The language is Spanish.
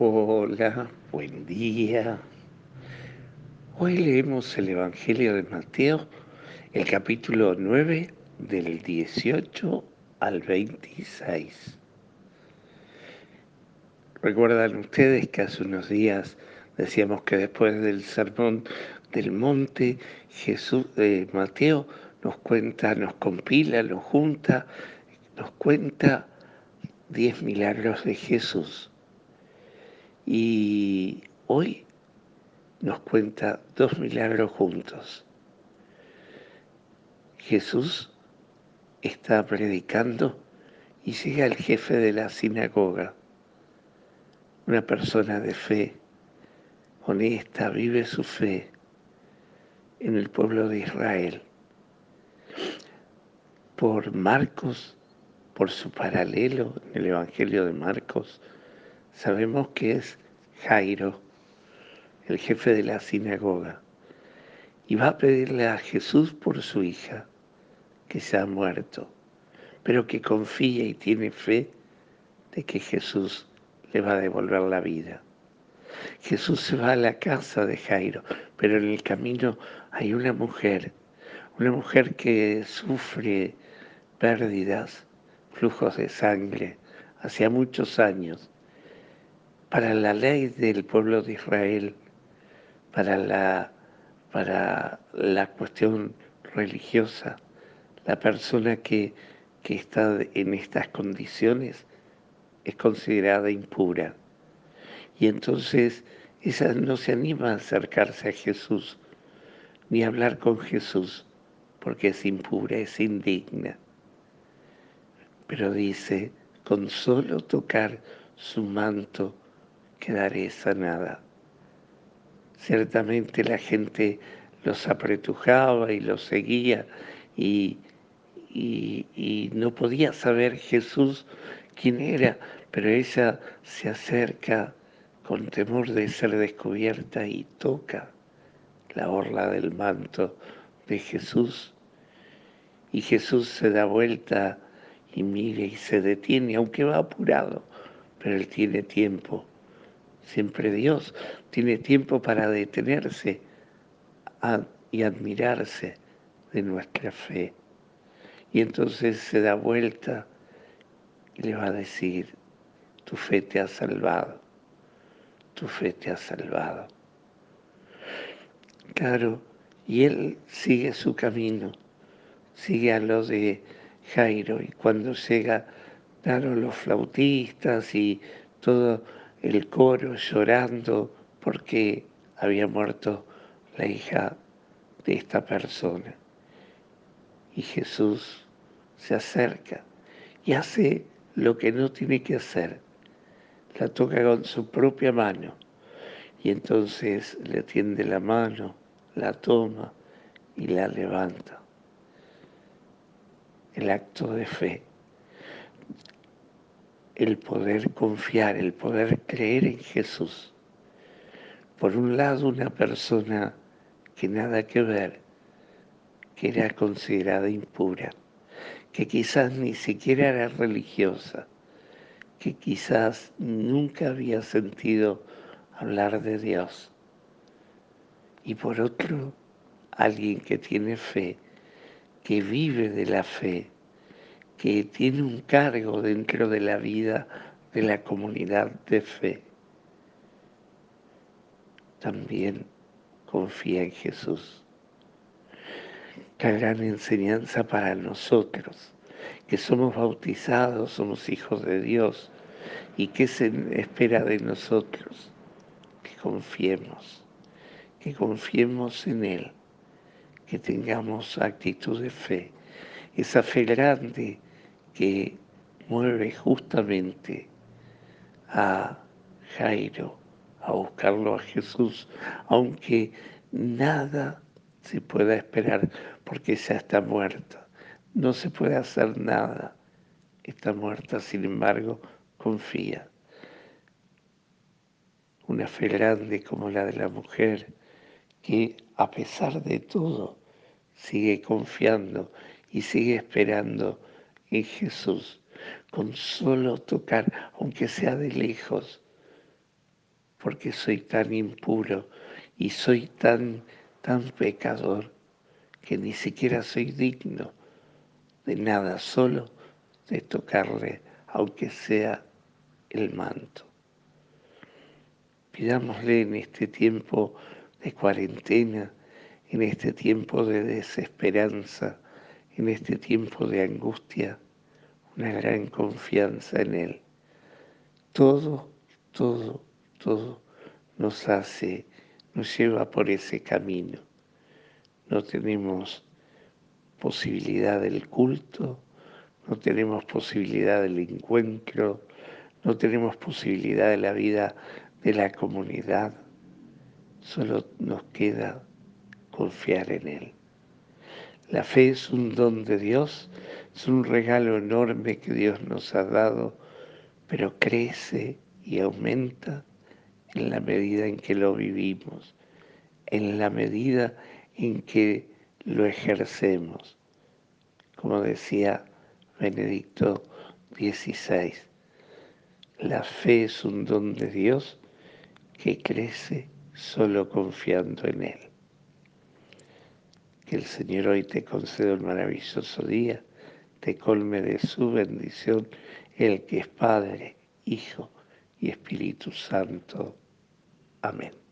Hola, buen día. Hoy leemos el Evangelio de Mateo, el capítulo 9, del 18 al 26. Recuerdan ustedes que hace unos días decíamos que después del sermón del monte, Jesús, eh, Mateo nos cuenta, nos compila, nos junta, nos cuenta diez milagros de Jesús y hoy nos cuenta dos milagros juntos. Jesús está predicando y llega el jefe de la sinagoga, una persona de fe, honesta, vive su fe en el pueblo de Israel. Por Marcos, por su paralelo en el Evangelio de Marcos, sabemos que es Jairo, el jefe de la sinagoga, y va a pedirle a Jesús por su hija, que se ha muerto, pero que confía y tiene fe de que Jesús le va a devolver la vida. Jesús se va a la casa de Jairo, pero en el camino hay una mujer, una mujer que sufre pérdidas, flujos de sangre, hacía muchos años, para la ley del pueblo de Israel, para la, para la cuestión religiosa, la persona que, que está en estas condiciones es considerada impura. Y entonces esa no se anima a acercarse a Jesús, ni a hablar con Jesús, porque es impura, es indigna. Pero dice, con solo tocar su manto, quedaré sanada. Ciertamente la gente los apretujaba y los seguía y, y, no podía saber Jesús quién era, pero ella se acerca con temor de ser descubierta y toca la orla del manto de Jesús. Y Jesús se da vuelta y mira y se detiene, aunque va apurado, pero él tiene tiempo Siempre Dios tiene tiempo para detenerse y admirarse de nuestra fe. Y entonces se da vuelta y le va a decir, tu fe te ha salvado, tu fe te ha salvado. Claro, y él sigue su camino, sigue a lo de Jairo, y cuando llega, claro, los flautistas y todo el coro llorando porque había muerto la hija de esta persona. Y Jesús se acerca y hace lo que no tiene que hacer. La toca con su propia mano y entonces le tiende la mano, la toma y la levanta. El acto de fe el poder confiar, el poder creer en Jesús. Por un lado, una persona que nada que ver, que era considerada impura, que quizás ni siquiera era religiosa, que quizás nunca había sentido hablar de Dios. Y por otro, alguien que tiene fe, que vive de la fe, que tiene un cargo dentro de la vida de la comunidad de fe. También confía en Jesús. Qué gran enseñanza para nosotros, que somos bautizados, somos hijos de Dios, y que se espera de nosotros, que confiemos, que confiemos en Él, que tengamos actitud de fe, esa fe grande que mueve justamente a Jairo a buscarlo a Jesús, aunque nada se pueda esperar porque ya está muerta. No se puede hacer nada. Está muerta, sin embargo, confía. Una fe grande como la de la mujer que a pesar de todo sigue confiando y sigue esperando en Jesús, con solo tocar, aunque sea de lejos, porque soy tan impuro y soy tan, tan pecador que ni siquiera soy digno de nada, solo de tocarle, aunque sea el manto. Pidámosle en este tiempo de cuarentena, en este tiempo de desesperanza, en este tiempo de angustia, una gran confianza en Él. Todo, todo, todo nos hace, nos lleva por ese camino. No tenemos posibilidad del culto, no tenemos posibilidad del encuentro, no tenemos posibilidad de la vida de la comunidad, solo nos queda confiar en Él. La fe es un don de Dios, es un regalo enorme que Dios nos ha dado, pero crece y aumenta en la medida en que lo vivimos, en la medida en que lo ejercemos. Como decía Benedicto XVI, la fe es un don de Dios que crece solo confiando en Él. Que el Señor hoy te conceda un maravilloso día, te colme de su bendición, el que es Padre, Hijo y Espíritu Santo. Amén.